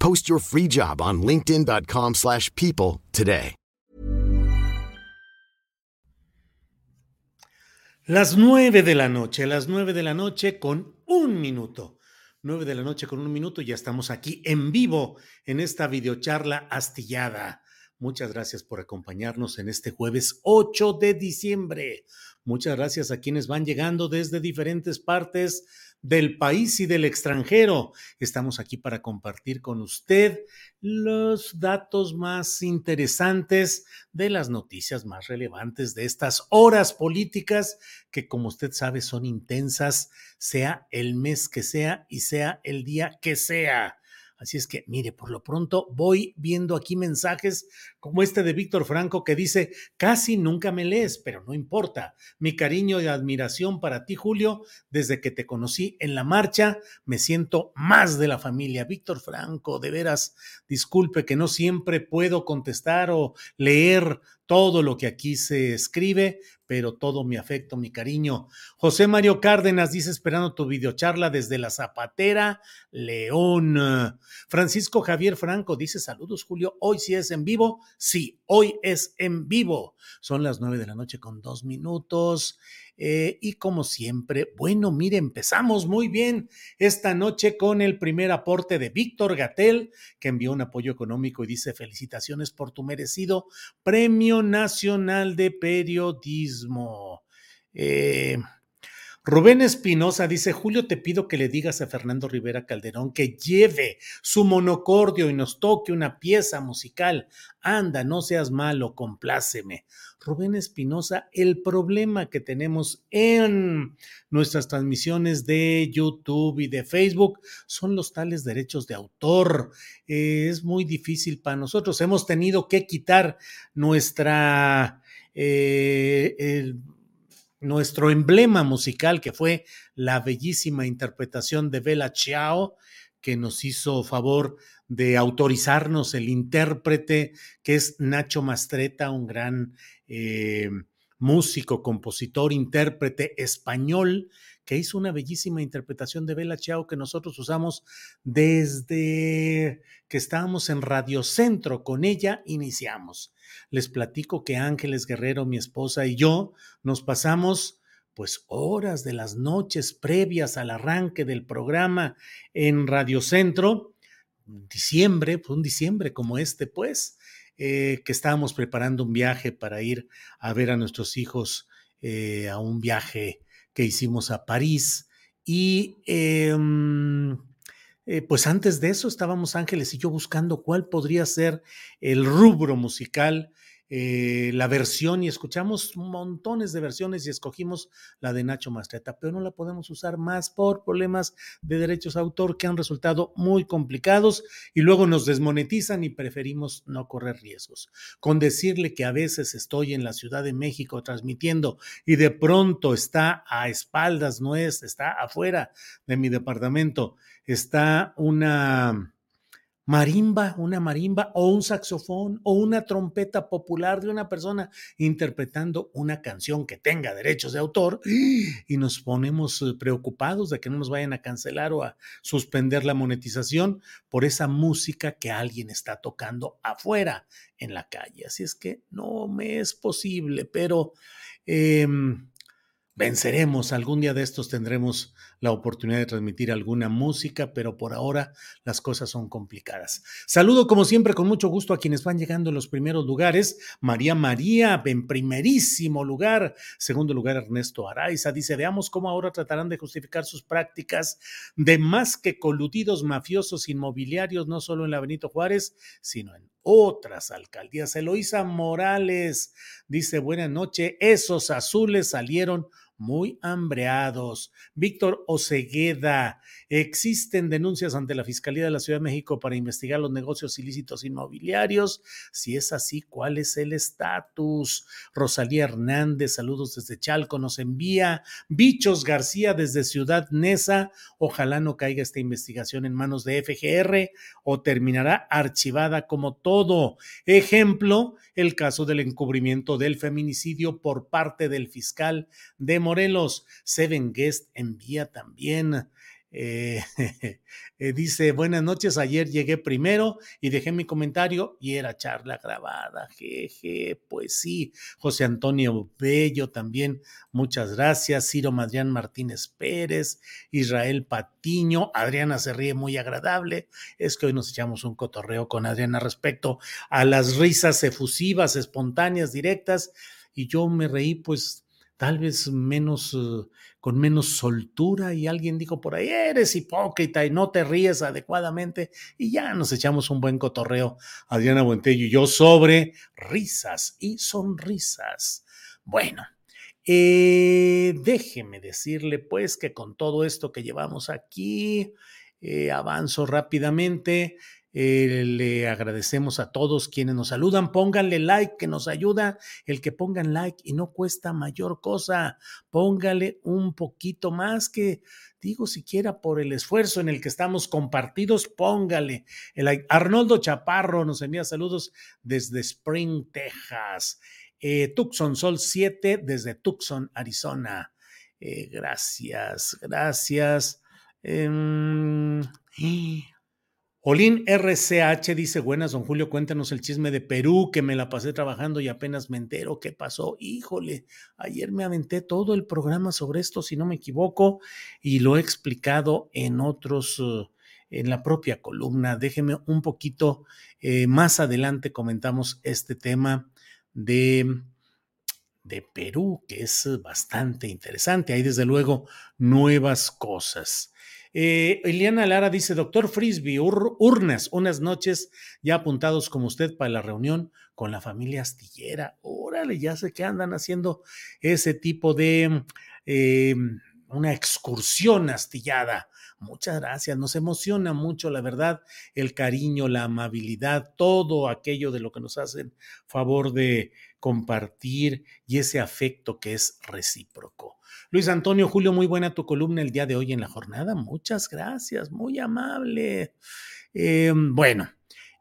Post your free job on linkedin.com/people slash people today. Las nueve de la noche, las nueve de la noche con un minuto. Nueve de la noche con un minuto, ya estamos aquí en vivo en esta videocharla astillada. Muchas gracias por acompañarnos en este jueves 8 de diciembre. Muchas gracias a quienes van llegando desde diferentes partes del país y del extranjero. Estamos aquí para compartir con usted los datos más interesantes de las noticias más relevantes de estas horas políticas que, como usted sabe, son intensas, sea el mes que sea y sea el día que sea. Así es que, mire, por lo pronto voy viendo aquí mensajes como este de Víctor Franco que dice, casi nunca me lees, pero no importa. Mi cariño y admiración para ti, Julio, desde que te conocí en la marcha, me siento más de la familia. Víctor Franco, de veras, disculpe que no siempre puedo contestar o leer todo lo que aquí se escribe, pero todo mi afecto, mi cariño. José Mario Cárdenas dice esperando tu videocharla desde la Zapatera, León. Francisco Javier Franco dice saludos, Julio. Hoy sí es en vivo. Sí, hoy es en vivo. Son las nueve de la noche con dos minutos. Eh, y como siempre, bueno, mire, empezamos muy bien esta noche con el primer aporte de Víctor Gatel, que envió un apoyo económico y dice felicitaciones por tu merecido Premio Nacional de Periodismo. Eh, Rubén Espinosa dice, Julio, te pido que le digas a Fernando Rivera Calderón que lleve su monocordio y nos toque una pieza musical. Anda, no seas malo, compláceme. Rubén Espinosa, el problema que tenemos en nuestras transmisiones de YouTube y de Facebook son los tales derechos de autor. Eh, es muy difícil para nosotros. Hemos tenido que quitar nuestra... Eh, nuestro emblema musical, que fue la bellísima interpretación de Bella Ciao, que nos hizo favor de autorizarnos el intérprete, que es Nacho Mastreta, un gran eh, músico, compositor, intérprete español, que hizo una bellísima interpretación de Bella Ciao que nosotros usamos desde que estábamos en Radio Centro. Con ella iniciamos les platico que Ángeles Guerrero, mi esposa y yo nos pasamos pues horas de las noches previas al arranque del programa en Radio Centro, diciembre, un diciembre como este, pues, eh, que estábamos preparando un viaje para ir a ver a nuestros hijos eh, a un viaje que hicimos a París. Y em, eh, pues antes de eso estábamos Ángeles y yo buscando cuál podría ser el rubro musical, eh, la versión, y escuchamos montones de versiones y escogimos la de Nacho Mastreta, pero no la podemos usar más por problemas de derechos de autor que han resultado muy complicados y luego nos desmonetizan y preferimos no correr riesgos. Con decirle que a veces estoy en la Ciudad de México transmitiendo y de pronto está a espaldas, no es, está afuera de mi departamento está una marimba, una marimba o un saxofón o una trompeta popular de una persona interpretando una canción que tenga derechos de autor y nos ponemos eh, preocupados de que no nos vayan a cancelar o a suspender la monetización por esa música que alguien está tocando afuera en la calle. Así es que no me es posible, pero... Em, venceremos. Algún día de estos tendremos la oportunidad de transmitir alguna música, pero por ahora las cosas son complicadas. Saludo como siempre con mucho gusto a quienes van llegando en los primeros lugares. María María en primerísimo lugar. Segundo lugar Ernesto Araiza dice, veamos cómo ahora tratarán de justificar sus prácticas de más que coludidos mafiosos inmobiliarios, no solo en la Benito Juárez, sino en otras alcaldías. Eloísa Morales dice, buena noche, esos azules salieron muy hambreados. Víctor Ocegueda, existen denuncias ante la Fiscalía de la Ciudad de México para investigar los negocios ilícitos inmobiliarios. Si es así, ¿cuál es el estatus? Rosalía Hernández, saludos desde Chalco, nos envía. Bichos García desde Ciudad Neza, ojalá no caiga esta investigación en manos de FGR o terminará archivada como todo. Ejemplo, el caso del encubrimiento del feminicidio por parte del fiscal de Morelos. Seven Guest envía también. Eh, eh, dice, buenas noches, ayer llegué primero y dejé mi comentario y era charla grabada. Jeje, pues sí. José Antonio Bello también, muchas gracias. Ciro Madrián Martínez Pérez, Israel Patiño, Adriana se ríe muy agradable. Es que hoy nos echamos un cotorreo con Adriana respecto a las risas efusivas, espontáneas, directas. Y yo me reí, pues tal vez menos, eh, con menos soltura y alguien dijo por ahí, eres hipócrita y no te ríes adecuadamente y ya nos echamos un buen cotorreo, Adriana Buentello y yo, sobre risas y sonrisas. Bueno, eh, déjeme decirle pues que con todo esto que llevamos aquí, eh, avanzo rápidamente. Eh, le agradecemos a todos quienes nos saludan. Pónganle like, que nos ayuda el que pongan like y no cuesta mayor cosa. Póngale un poquito más que, digo, siquiera por el esfuerzo en el que estamos compartidos, póngale el like. Arnoldo Chaparro nos envía saludos desde Spring, Texas. Eh, Tucson Sol 7 desde Tucson, Arizona. Eh, gracias, gracias. Olin RCH dice, buenas, don Julio, cuéntanos el chisme de Perú, que me la pasé trabajando y apenas me entero qué pasó. Híjole, ayer me aventé todo el programa sobre esto, si no me equivoco, y lo he explicado en otros, uh, en la propia columna. Déjeme un poquito, eh, más adelante comentamos este tema de de Perú, que es bastante interesante. Hay desde luego nuevas cosas. Eh, Eliana Lara dice, doctor Frisby, urnas, unas noches ya apuntados como usted para la reunión con la familia astillera. Órale, ya sé que andan haciendo ese tipo de eh, una excursión astillada. Muchas gracias, nos emociona mucho, la verdad, el cariño, la amabilidad, todo aquello de lo que nos hacen favor de compartir y ese afecto que es recíproco. Luis Antonio Julio, muy buena tu columna el día de hoy en la jornada. Muchas gracias, muy amable. Eh, bueno,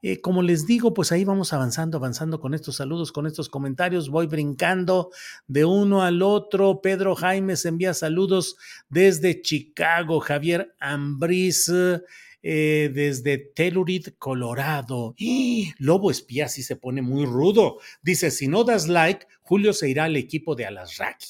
eh, como les digo, pues ahí vamos avanzando, avanzando con estos saludos, con estos comentarios. Voy brincando de uno al otro. Pedro Jaime envía saludos desde Chicago. Javier Ambris. Eh, desde Telluride, Colorado. ¡Y! Lobo espía sí se pone muy rudo. Dice, si no das like, Julio se irá al equipo de Alasraki.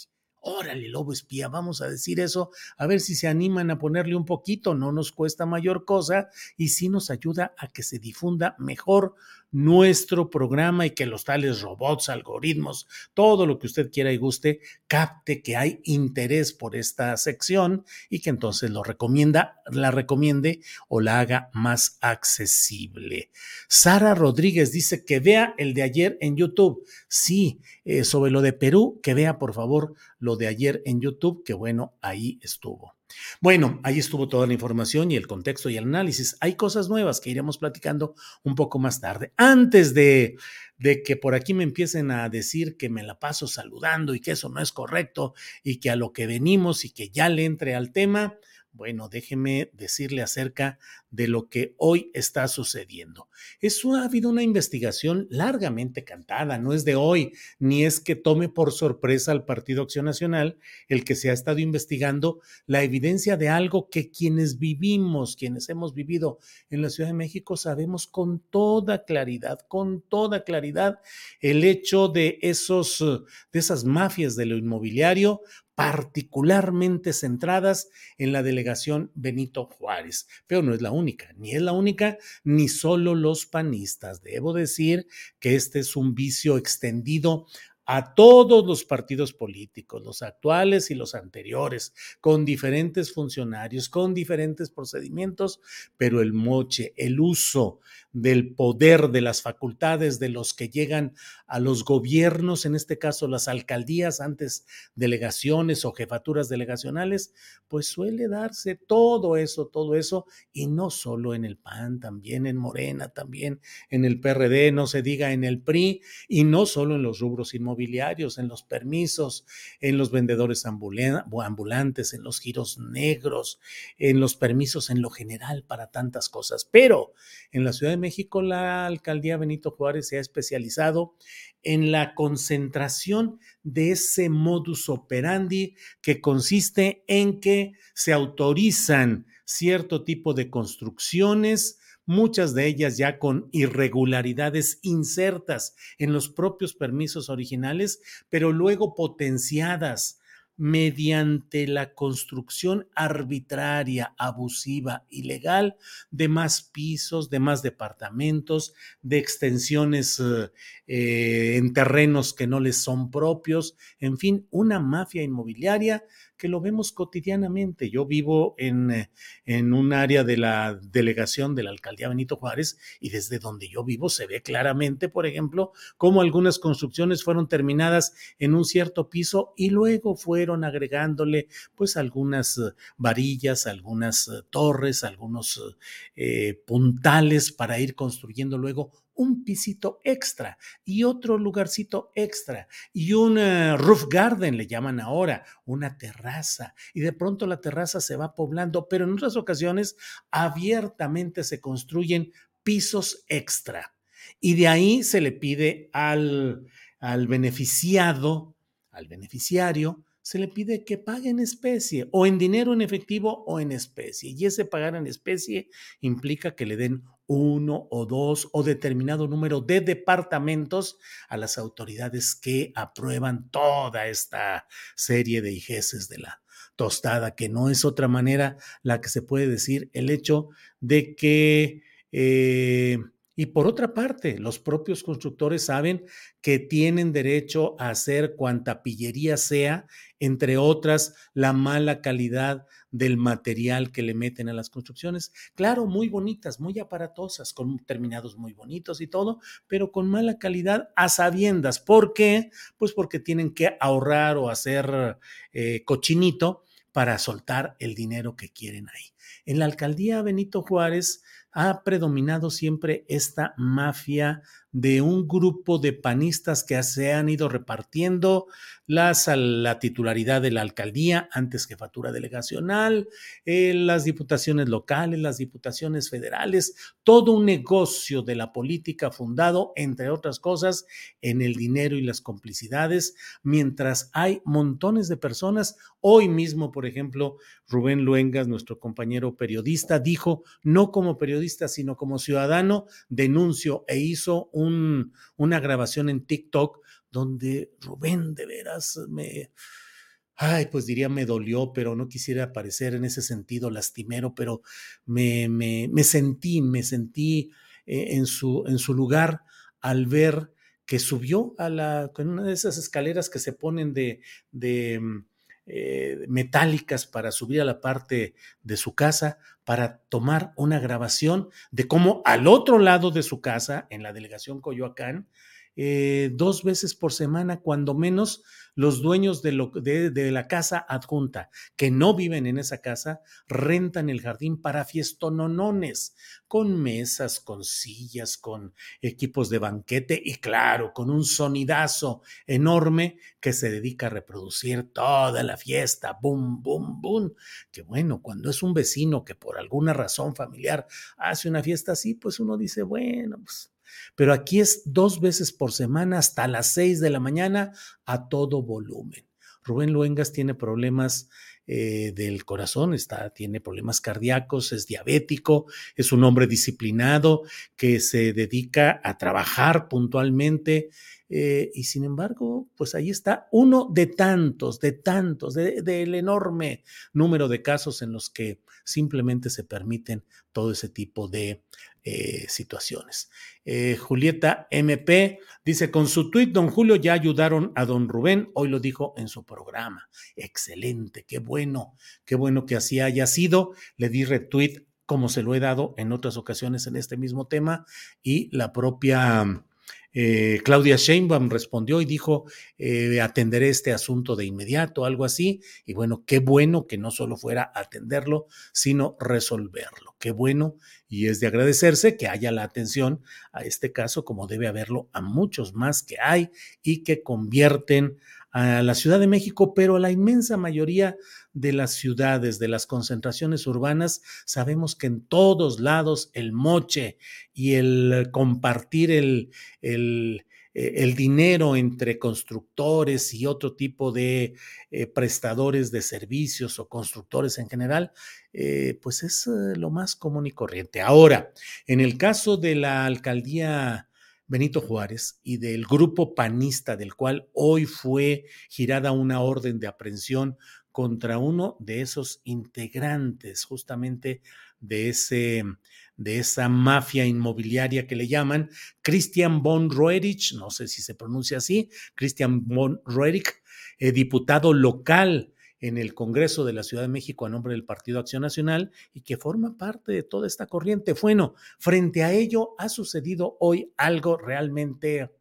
Órale, lobo espía, vamos a decir eso, a ver si se animan a ponerle un poquito, no nos cuesta mayor cosa y sí nos ayuda a que se difunda mejor nuestro programa y que los tales robots, algoritmos, todo lo que usted quiera y guste, capte que hay interés por esta sección y que entonces lo recomienda, la recomiende o la haga más accesible. Sara Rodríguez dice que vea el de ayer en YouTube. Sí, eh, sobre lo de Perú, que vea por favor lo de ayer en YouTube, que bueno, ahí estuvo. Bueno, ahí estuvo toda la información y el contexto y el análisis. Hay cosas nuevas que iremos platicando un poco más tarde. Antes de, de que por aquí me empiecen a decir que me la paso saludando y que eso no es correcto y que a lo que venimos y que ya le entre al tema, Bueno, déjeme decirle acerca de lo que hoy está sucediendo. Eso ha habido una investigación largamente cantada, no es de hoy, ni es que tome por sorpresa al Partido Acción Nacional el que se ha estado investigando la evidencia de algo que quienes vivimos, quienes hemos vivido en la Ciudad de México, sabemos con toda claridad, con toda claridad, el hecho de esos, de esas mafias de lo inmobiliario particularmente centradas en la delegación Benito Juárez. Pero no es la única, ni es la única, ni solo los panistas. Debo decir que este es un vicio extendido a todos los partidos políticos, los actuales y los anteriores, con diferentes funcionarios, con diferentes procedimientos, pero el moche, el uso del poder, de las facultades de los que llegan a los gobiernos, en este caso las alcaldías, antes delegaciones o jefaturas delegacionales, pues suele darse todo eso, todo eso, y no solo en el PAN, también en Morena, también en el PRD, no se diga en el PRI, y no solo en los rubros inmobiliarios, en los permisos, en los vendedores ambulantes, en los giros negros, en los permisos en lo general para tantas cosas. Pero en la Ciudad de México, la alcaldía Benito Juárez se ha especializado en la concentración de ese modus operandi que consiste en que se autorizan cierto tipo de construcciones, muchas de ellas ya con irregularidades insertas en los propios permisos originales, pero luego potenciadas mediante la construcción arbitraria, abusiva, ilegal de más pisos, de más departamentos, de extensiones eh, eh, en terrenos que no les son propios, en fin, una mafia inmobiliaria que lo vemos cotidianamente. Yo vivo en, eh, en un área de la delegación de la alcaldía Benito Juárez y desde donde yo vivo se ve claramente, por ejemplo, cómo algunas construcciones fueron terminadas en un cierto piso y luego fueron agregándole pues algunas eh, varillas, algunas eh, torres, algunos puntales para ir construyendo luego un pisito extra y otro lugarcito extra y un eh, roof garden, le llaman ahora, una terraza. Y de pronto la terraza se va poblando, pero en otras ocasiones abiertamente se construyen pisos extra. Y de ahí se le pide al, al beneficiado, al beneficiario, se le pide que pague en especie, o en dinero en efectivo o en especie. Y ese pagar en especie implica que le den uno o dos o determinado número de departamentos a las autoridades que aprueban toda esta serie de IGESes de la tostada, que no es otra manera la que se puede decir el hecho de que eh, y por otra parte, los propios constructores saben que tienen derecho a hacer cuanta pillería sea, entre otras, la mala calidad del material que le meten a las construcciones. Claro, muy bonitas, muy aparatosas, con terminados muy bonitos y todo, pero con mala calidad a sabiendas. ¿Por qué? Pues porque tienen que ahorrar o hacer eh, cochinito para soltar el dinero que quieren ahí. En la alcaldía Benito Juárez, ha predominado siempre esta mafia de un grupo de panistas que se han ido repartiendo las, la titularidad de la alcaldía, antes jefatura delegacional, eh, las diputaciones locales, las diputaciones federales, todo un negocio de la política fundado, entre otras cosas, en el dinero y las complicidades, mientras hay montones de personas. Hoy mismo, por ejemplo, Rubén Luengas, nuestro compañero periodista, dijo, no como periodista, sino como ciudadano, denuncio e hizo un una grabación en TikTok donde Rubén de veras me, ay, pues diría me dolió, pero no quisiera parecer en ese sentido lastimero, pero me, me, me sentí, me sentí eh, en, su, en su lugar al ver que subió a la, con una de esas escaleras que se ponen de, de mm, eh, metálicas para subir a la parte de su casa para tomar una grabación de cómo al otro lado de su casa, en la delegación Coyoacán, eh, dos veces por semana, cuando menos, los dueños de, lo, de, de, la casa adjunta, que no viven en esa casa, rentan el jardín para fiestononones, con mesas, con sillas, con equipos de banquete y claro, con un sonidazo enorme que se dedica a reproducir toda la fiesta, boom, boom, boom. Que bueno, cuando es un vecino que por alguna razón familiar hace una fiesta así, pues uno dice, bueno, pues pero aquí es dos veces por semana hasta las seis de la mañana a todo volumen. Rubén Luengas tiene problemas eh, del corazón, está, tiene problemas cardíacos, es diabético, es un hombre disciplinado que se dedica a trabajar puntualmente. Eh, y sin embargo, pues ahí está uno de tantos, de tantos, del de, enorme número de casos en los que simplemente se permiten todo ese tipo de eh, situaciones. Eh, Julieta MP dice, con su tuit, don Julio ya ayudaron a don Rubén, hoy lo dijo en su programa. Excelente, qué bueno, qué bueno que así haya sido. Le di retweet como se lo he dado en otras ocasiones en este mismo tema y la propia eh, Claudia Sheinbaum respondió y dijo, eh, atenderé este asunto de inmediato, algo así. Y bueno, qué bueno que no solo fuera atenderlo, sino resolverlo. Qué bueno y es de agradecerse que haya la atención a este caso como debe haberlo a muchos más que hay y que convierten a la Ciudad de México, pero a la inmensa mayoría de las ciudades, de las concentraciones urbanas, sabemos que en todos lados el moche y el compartir el, el, eh, dinero entre constructores y otro tipo de eh, prestadores de servicios o constructores en general, eh, pues es lo más común y corriente. Ahora, en el caso de la alcaldía Benito Juárez y del grupo panista del cual hoy fue girada una orden de aprehensión contra uno de esos integrantes justamente de, ese, de esa mafia inmobiliaria que le llaman Christian von Roerich, no sé si se pronuncia así, Christian von Roerich, eh, diputado local en el Congreso de la Ciudad de México a nombre del Partido Acción Nacional y que forma parte de toda esta corriente. Bueno, frente a ello ha sucedido hoy algo realmente,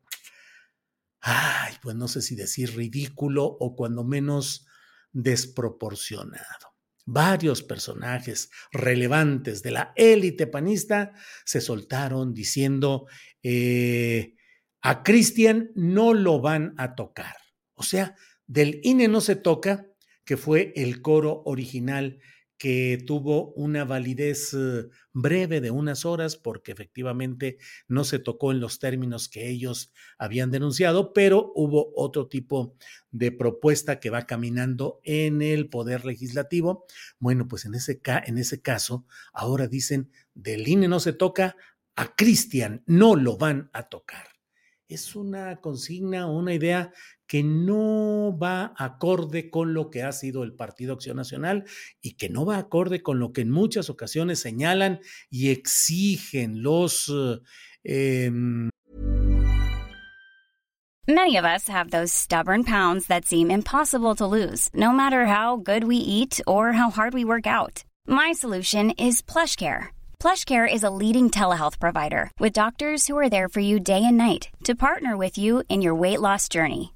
ay, pues no sé si decir ridículo o cuando menos desproporcionado. Varios personajes relevantes de la élite panista se soltaron diciendo, eh, a Cristian no lo van a tocar. O sea, del INE no se toca, que fue el coro original que tuvo una validez eh, breve de unas horas porque efectivamente no se tocó en los términos que ellos habían denunciado, pero hubo otro tipo de propuesta que va caminando en el poder legislativo. Bueno, pues en ese, en ese caso, ahora dicen, del INE no se toca, a Cristian no lo van a tocar. Es una consigna, una idea que no va acorde con lo que ha sido el Partido Acción Nacional y que no va acorde con lo que en muchas ocasiones señalan y exigen los... Eh, Many of us have those stubborn pounds that seem impossible to lose, no matter how good we eat or how hard we work out. My solution is PlushCare. PlushCare is a leading telehealth provider with doctors who are there for you day and night to partner with you in your weight loss journey.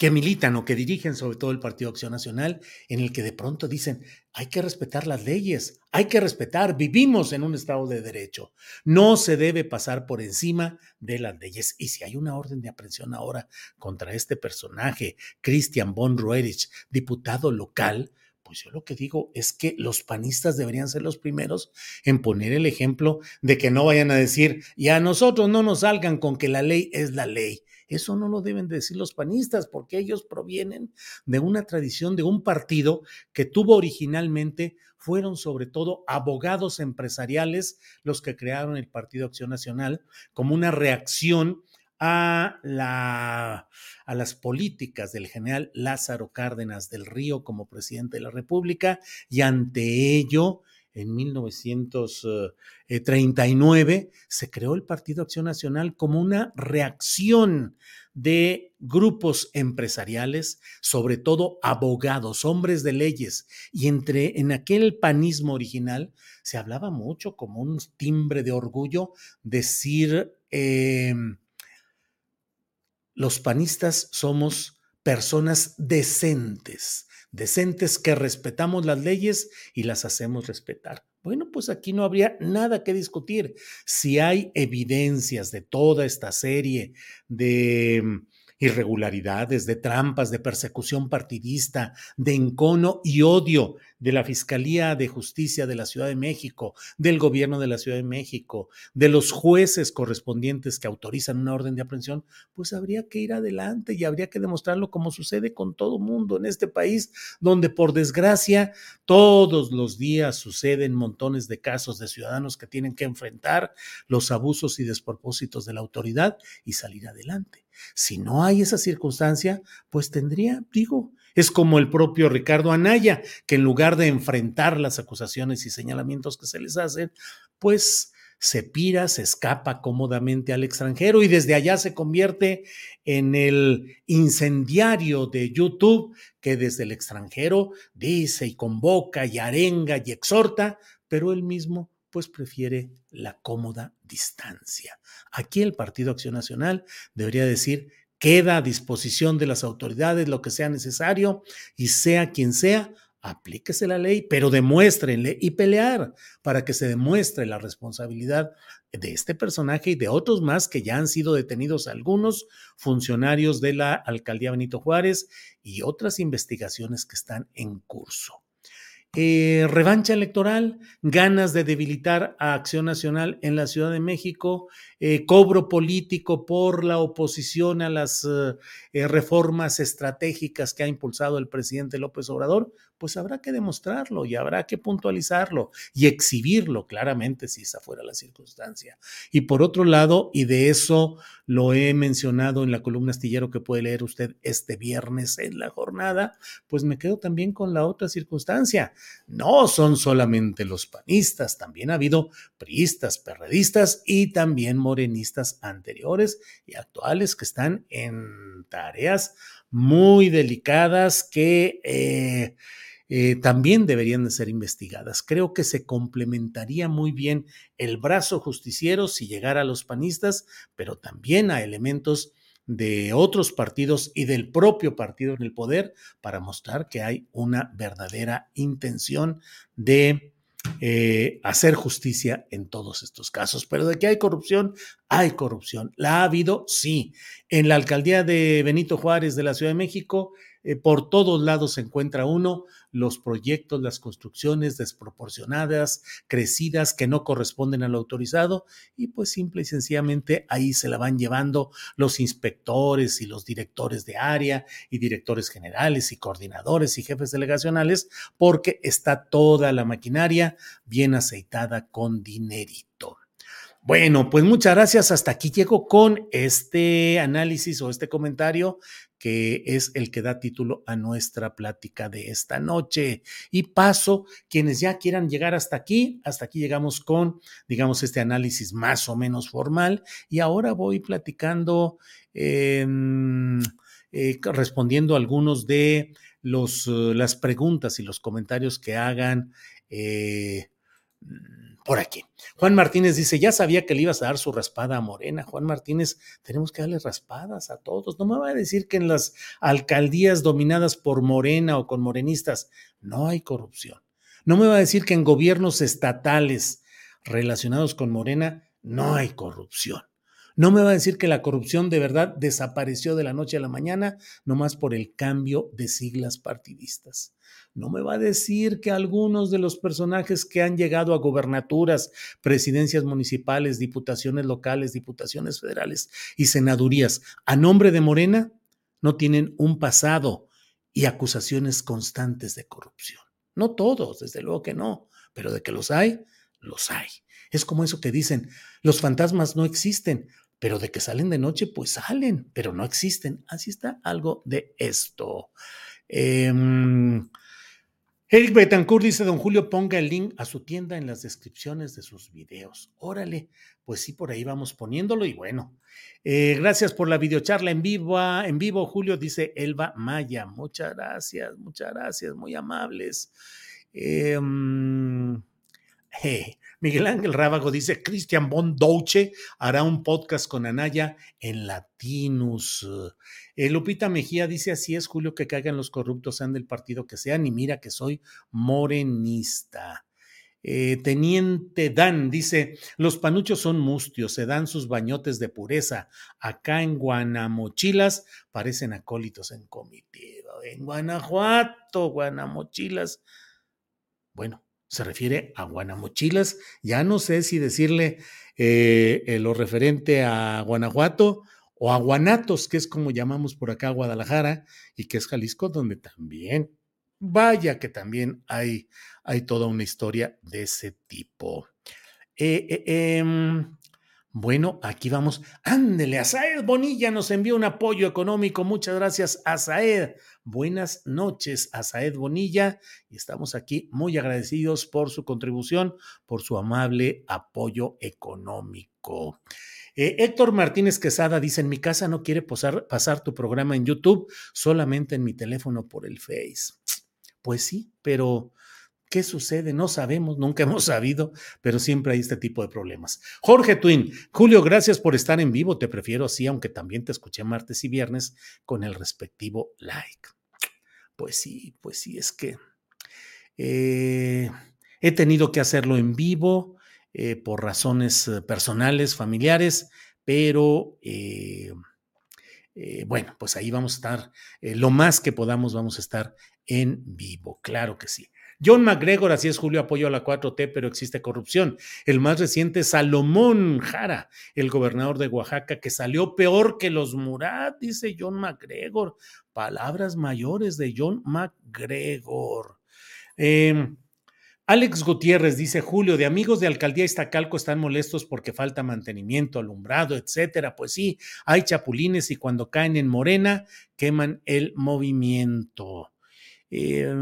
que militan o que dirigen sobre todo el Partido Acción Nacional, en el que de pronto dicen, hay que respetar las leyes, hay que respetar, vivimos en un Estado de Derecho, no se debe pasar por encima de las leyes. Y si hay una orden de aprehensión ahora contra este personaje, Christian von Roerich, diputado local, Pues yo lo que digo es que los panistas deberían ser los primeros en poner el ejemplo de que no vayan a decir, y a nosotros no nos salgan con que la ley es la ley. Eso no lo deben decir los panistas, porque ellos provienen de una tradición, de un partido que tuvo originalmente, fueron sobre todo abogados empresariales los que crearon el Partido Acción Nacional como una reacción a, la, a las políticas del general Lázaro Cárdenas del Río como presidente de la República y ante ello en 1939 se creó el Partido Acción Nacional como una reacción de grupos empresariales, sobre todo abogados, hombres de leyes, y entre en aquel panismo original se hablaba mucho como un timbre de orgullo decir eh, los panistas somos personas decentes, decentes que respetamos las leyes y las hacemos respetar. Bueno, pues aquí no habría nada que discutir. Si hay evidencias de toda esta serie de irregularidades, de trampas, de persecución partidista, de encono y odio de la Fiscalía de Justicia de la Ciudad de México, del gobierno de la Ciudad de México, de los jueces correspondientes que autorizan una orden de aprehensión, pues habría que ir adelante y habría que demostrarlo como sucede con todo mundo en este país, donde por desgracia todos los días suceden montones de casos de ciudadanos que tienen que enfrentar los abusos y despropósitos de la autoridad y salir adelante. Si no hay esa circunstancia, pues tendría, digo, es como el propio Ricardo Anaya, que en lugar de enfrentar las acusaciones y señalamientos que se les hacen, pues se pira, se escapa cómodamente al extranjero y desde allá se convierte en el incendiario de YouTube que desde el extranjero dice y convoca y arenga y exhorta, pero él mismo pues prefiere la cómoda distancia. Aquí el Partido Acción Nacional debería decir, queda a disposición de las autoridades lo que sea necesario y sea quien sea, aplíquese la ley, pero demuéstrenle y pelear para que se demuestre la responsabilidad de este personaje y de otros más que ya han sido detenidos algunos funcionarios de la alcaldía Benito Juárez y otras investigaciones que están en curso. Eh, revancha electoral, ganas de debilitar a Acción Nacional en la Ciudad de México, eh, cobro político por la oposición a las eh, reformas estratégicas que ha impulsado el presidente López Obrador, pues habrá que demostrarlo y habrá que puntualizarlo y exhibirlo claramente si esa fuera la circunstancia. Y por otro lado, y de eso lo he mencionado en la columna astillero que puede leer usted este viernes en la jornada, pues me quedo también con la otra circunstancia. No son solamente los panistas, también ha habido priistas, perredistas y también morenistas anteriores y actuales que están en tareas muy delicadas que... Eh, eh, también deberían de ser investigadas. Creo que se complementaría muy bien el brazo justiciero si llegara a los panistas, pero también a elementos de otros partidos y del propio partido en el poder para mostrar que hay una verdadera intención de eh, hacer justicia en todos estos casos. Pero de que hay corrupción, hay corrupción. ¿La ha habido? Sí. En la alcaldía de Benito Juárez de la Ciudad de México eh, por todos lados se encuentra uno los proyectos, las construcciones desproporcionadas, crecidas, que no corresponden a lo autorizado, y pues simple y sencillamente ahí se la van llevando los inspectores y los directores de área y directores generales y coordinadores y jefes delegacionales, porque está toda la maquinaria bien aceitada con dinerito. Bueno, pues muchas gracias. Hasta aquí llego con este análisis o este comentario que es el que da título a nuestra plática de esta noche. Y paso, quienes ya quieran llegar hasta aquí, hasta aquí llegamos con, digamos, este análisis más o menos formal. Y ahora voy platicando, em, eh, respondiendo a algunos de los, eh, las preguntas y los comentarios que hagan. Eh, por aquí. Juan Martínez dice, ya sabía que le ibas a dar su raspada a Morena. Juan Martínez, tenemos que darle raspadas a todos. No me va a decir que en las alcaldías dominadas por Morena o con morenistas no hay corrupción. No me va a decir que en gobiernos estatales relacionados con Morena no hay corrupción. No me va a decir que la corrupción de verdad desapareció de la noche a la mañana, nomás por el cambio de siglas partidistas. No me va a decir que algunos de los personajes que han llegado a gobernaturas, presidencias municipales, diputaciones locales, diputaciones federales y senadurías a nombre de Morena no tienen un pasado y acusaciones constantes de corrupción. No todos, desde luego que no, pero de que los hay, los hay. Es como eso que dicen, los fantasmas no existen, pero de que salen de noche, pues salen, pero no existen. Así está algo de esto. Eh, Eric Betancourt dice, don Julio, ponga el link a su tienda en las descripciones de sus videos. Órale, pues sí, por ahí vamos poniéndolo y bueno. Eh, gracias por la videocharla en vivo, en vivo, Julio, dice Elba Maya. Muchas gracias, muchas gracias, muy amables. Eh, Miguel Ángel Rábago dice, Cristian Von Douche hará un podcast con Anaya en Latinus. Eh, Lupita Mejía dice, así es, Julio, que caigan los corruptos, sean del partido que sean, y mira que soy morenista. Eh, Teniente Dan dice, los panuchos son mustios, se dan sus bañotes de pureza. Acá en Guanamochilas parecen acólitos en comitiva. En Guanajuato, Guanamochilas. Bueno, se refiere a Guanamochilas. Ya no sé si decirle eh, eh, lo referente a Guanajuato o a Guanatos, que es como llamamos por acá Guadalajara y que es Jalisco, donde también, vaya que también hay, hay toda una historia de ese tipo. Eh, em, bueno, aquí vamos. Ándele, Asaed Bonilla nos envió un apoyo económico. Muchas gracias, Asaed. Buenas noches, Asaed Bonilla. Y estamos aquí muy agradecidos por su contribución, por su amable apoyo económico. Eh, Héctor Martínez Quesada dice, en mi casa no quiere pasar tu programa en YouTube, solamente en mi teléfono por el Face. Pues sí, pero ¿Qué sucede? No sabemos, nunca hemos sabido, pero siempre hay este tipo de problemas. Jorge Twin, Julio, gracias por estar en vivo. Te prefiero así, aunque también te escuché martes y viernes con el respectivo like. Pues sí, pues sí, es que eh, he tenido que hacerlo en vivo eh, por razones eh, personales, familiares, pero bueno, pues ahí vamos a estar, lo más que podamos vamos a estar en vivo, claro que sí. John McGregor, así es Julio, apoyo a la 4T, pero existe corrupción. El más reciente, Salomón Jara, el gobernador de Oaxaca, que salió peor que los Murat, dice John McGregor. Palabras mayores de John McGregor. Em, Alex Gutiérrez dice, Julio, de amigos de Alcaldía Iztacalco están molestos porque falta mantenimiento, alumbrado, etcétera. Pues sí, hay chapulines y cuando caen en Morena, queman el movimiento. Eh,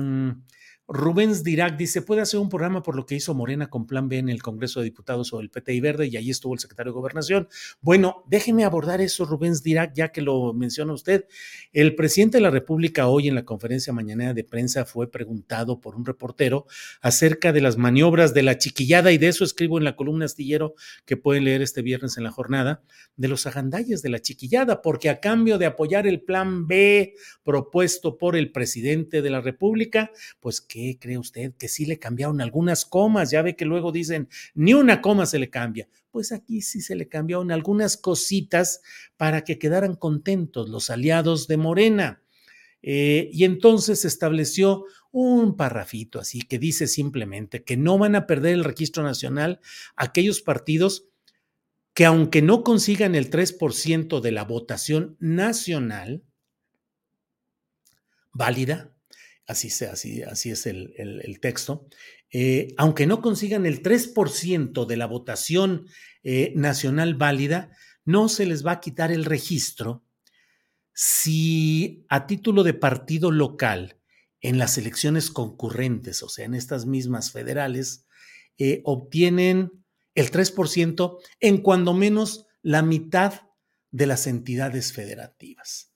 Rubens Dirac dice, puede hacer un programa por lo que hizo Morena con Plan B en el Congreso de Diputados o el PTI Verde y ahí estuvo el secretario de Gobernación. Bueno, déjeme abordar eso, Rubens Dirac, ya que lo menciona usted. El presidente de la República hoy en la conferencia mañanera de prensa fue preguntado por un reportero acerca de las maniobras de la chiquillada y de eso escribo en la columna astillero que pueden leer este viernes en la jornada, de los agandalles de la chiquillada, porque a cambio de apoyar el Plan B propuesto por el presidente de la República, pues que qué cree usted? Que sí le cambiaron algunas comas. Ya ve que luego dicen, ni una coma se le cambia. Pues aquí sí se le cambiaron algunas cositas para que quedaran contentos los aliados de Morena. Eh, y entonces se estableció un parrafito así que dice simplemente que no van a perder el registro nacional aquellos partidos que aunque no consigan el 3% de la votación nacional válida, así, es el, texto, eh, aunque no consigan el 3% de la votación eh, nacional válida, no se les va a quitar el registro si a título de partido local en las elecciones concurrentes, o sea, en estas mismas federales, eh, obtienen el 3% en cuando menos la mitad de las entidades federativas.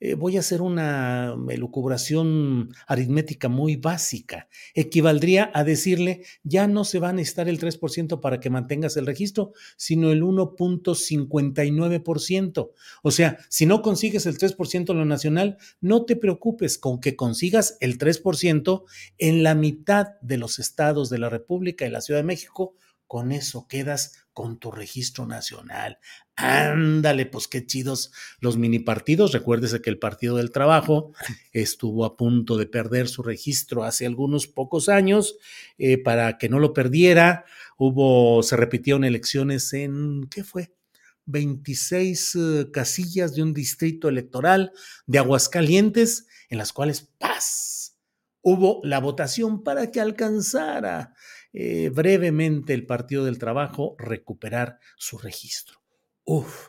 Eh, voy a hacer una elucubración aritmética muy básica. Equivaldría a decirle, ya no se va a necesitar el 3% para que mantengas el registro, sino el 1.59%. O sea, si no consigues el 3% en lo nacional, no te preocupes con que consigas el 3% en la mitad de los estados de la República y la Ciudad de México con eso quedas con tu registro nacional. Ándale, pues qué chidos los mini partidos. Recuérdese que el Partido del Trabajo estuvo a punto de perder su registro hace algunos pocos años. Eh, para que no lo perdiera, hubo, se repitieron elecciones en, ¿qué fue? 26 eh, casillas de un distrito electoral de Aguascalientes, en las cuales, paz, hubo la votación para que alcanzara eh, brevemente el Partido del Trabajo recuperar su registro. Uf.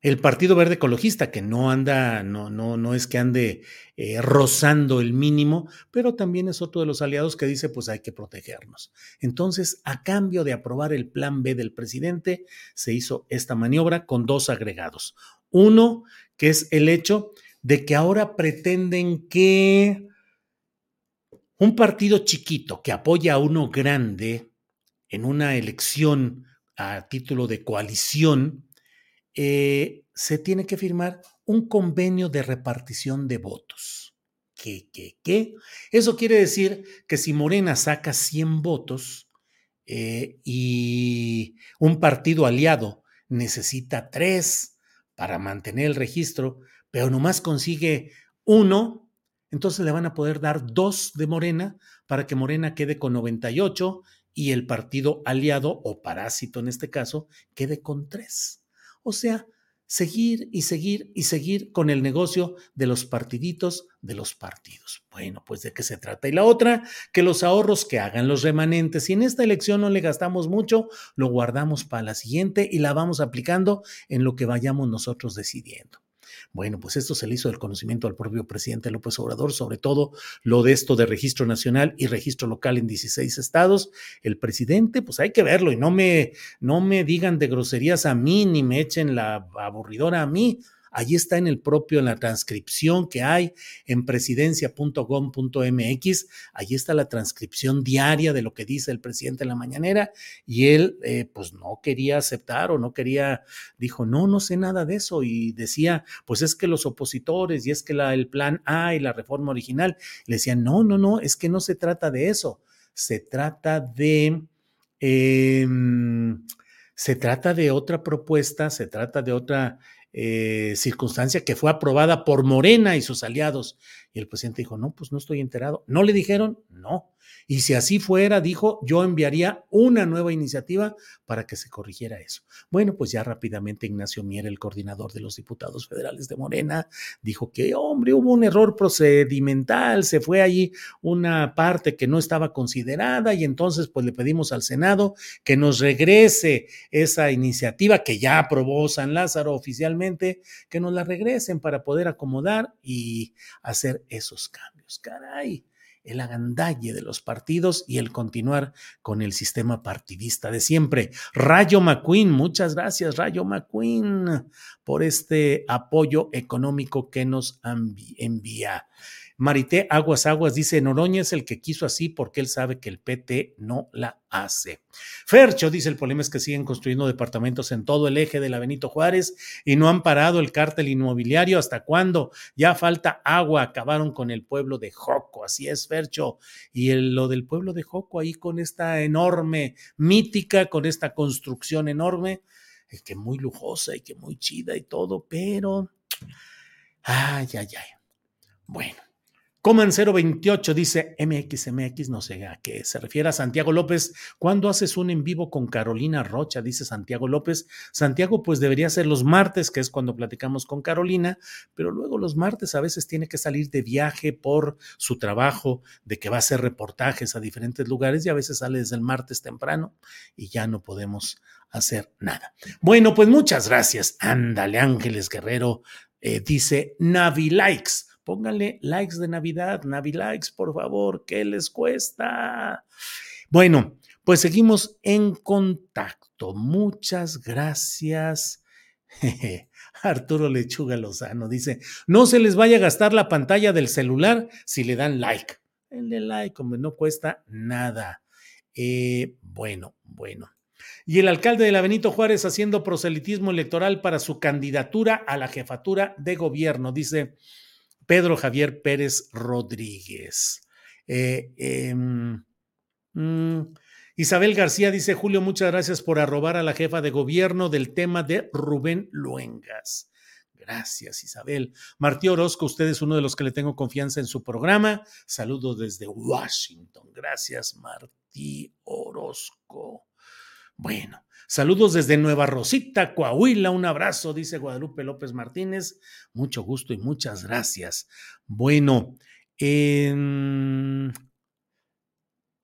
El Partido Verde Ecologista, que no anda, no, no, no es que ande eh, rozando el mínimo, pero también es otro de los aliados que dice, pues hay que protegernos. Entonces, a cambio de aprobar el plan B del presidente, se hizo esta maniobra con dos agregados. Uno, que es el hecho de que ahora pretenden que un partido chiquito que apoya a uno grande en una elección a título de coalición, eh, se tiene que firmar un convenio de repartición de votos. ¿Qué, qué, qué? Eso quiere decir que si Morena saca 100 votos eh, y un partido aliado necesita 3 para mantener el registro, pero nomás consigue uno, entonces le van a poder dar dos de Morena para que Morena quede con 98 y el partido aliado o parásito en este caso quede con tres. O sea, seguir y seguir y seguir con el negocio de los partiditos de los partidos. Bueno, pues de qué se trata. Y la otra, que los ahorros que hagan los remanentes. Si en esta elección no le gastamos mucho, lo guardamos para la siguiente y la vamos aplicando en lo que vayamos nosotros decidiendo. Bueno, pues esto se le hizo del conocimiento al propio presidente López Obrador, sobre todo lo de esto de registro nacional y registro local en 16 estados. El presidente, pues hay que verlo y no me, no me digan de groserías a mí ni me echen la aburridora a mí. Allí está en el propio, en la transcripción que hay en presidencia.gov.mx. Allí está la transcripción diaria de lo que dice el presidente en la mañanera. Y él eh, pues no quería aceptar o no quería, dijo, no, no sé nada de eso y decía, pues es que los opositores y es que el plan A y la reforma original le decían, no, no, no, es que no se trata de eso, se trata de... Em, se trata de otra propuesta, se trata de otra eh, circunstancia que fue aprobada por Morena y sus aliados. Y el presidente dijo, no, pues no estoy enterado. ¿No le dijeron? No. Y si así fuera, dijo, yo enviaría una nueva iniciativa para que se corrigiera eso. Bueno, pues ya rápidamente Ignacio Mier, el coordinador de los diputados federales de Morena, dijo que, hombre, hubo un error procedimental, se fue allí una parte que no estaba considerada y entonces pues le pedimos al Senado que nos regrese esa iniciativa que ya aprobó San Lázaro oficialmente, que nos la regresen para poder acomodar y hacer esos cambios. Caray el agandalle de los partidos y el continuar con el sistema partidista de siempre. Rayo McQueen, muchas gracias Rayo McQueen por este apoyo económico que nos envía. Marité Aguas Aguas dice, Noroña es el que quiso así porque él sabe que el PT no la hace. Fercho dice, el problema es que siguen construyendo departamentos en todo el eje de la Juárez y no han parado el cártel inmobiliario. ¿Hasta cuándo? Ya falta agua. Acabaron con el pueblo de Joco. Así es, Fercho. Y lo del pueblo de Joco ahí con esta enorme mítica, con esta construcción enorme, que muy lujosa y que muy chida y todo, pero... Ay, ay, ay. Bueno, Coman 028 dice MXMX, no sé a qué se refiere a Santiago López. ¿Cuándo haces un en vivo con Carolina Rocha? Dice Santiago López. Santiago, pues debería ser los martes, que es cuando platicamos con Carolina, pero luego los martes a veces tiene que salir de viaje por su trabajo, de que va a hacer reportajes a diferentes lugares y a veces sale desde el martes temprano y ya no podemos hacer nada. Bueno, pues muchas gracias. Ándale, Ángeles Guerrero, eh, dice Navi Likes. Pónganle likes de Navidad, Navi likes, por favor, ¿qué les cuesta? Bueno, pues seguimos en contacto. Muchas gracias. Arturo Lechuga Lozano dice, no se les vaya a gastar la pantalla del celular si le dan like. Denle like, como no cuesta nada. Eh, bueno, bueno. Y el alcalde de la Benito Juárez haciendo proselitismo electoral para su candidatura a la jefatura de gobierno. Dice, Pedro Javier Pérez Rodríguez. Eh, em, mm, Isabel García dice, Julio, muchas gracias por arrobar a la jefa de gobierno del tema de Rubén Luengas. Gracias, Isabel. Martí Orozco, usted es uno de los que le tengo confianza en su programa. Saludos desde Washington. Gracias, Martí Orozco. Bueno, saludos desde Nueva Rosita, Coahuila. Un abrazo, dice Guadalupe López Martínez. Mucho gusto y muchas gracias. Bueno,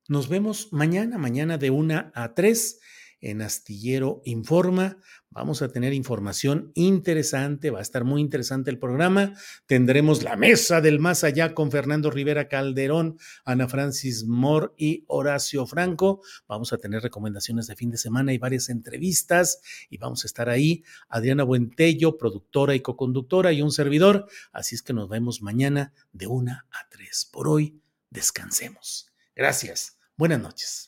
nos vemos mañana, mañana de una a tres en Astillero Informa. Vamos a tener información interesante, va a estar muy interesante el programa. Tendremos la mesa del más allá con Fernando Rivera Calderón, Ana Francis Moore y Horacio Franco. Vamos a tener recomendaciones de fin de semana y varias entrevistas y vamos a estar ahí. Adriana Buentello, productora y coconductora y un servidor. Así es que nos vemos mañana de una a tres. Por hoy, descansemos. Gracias. Buenas noches.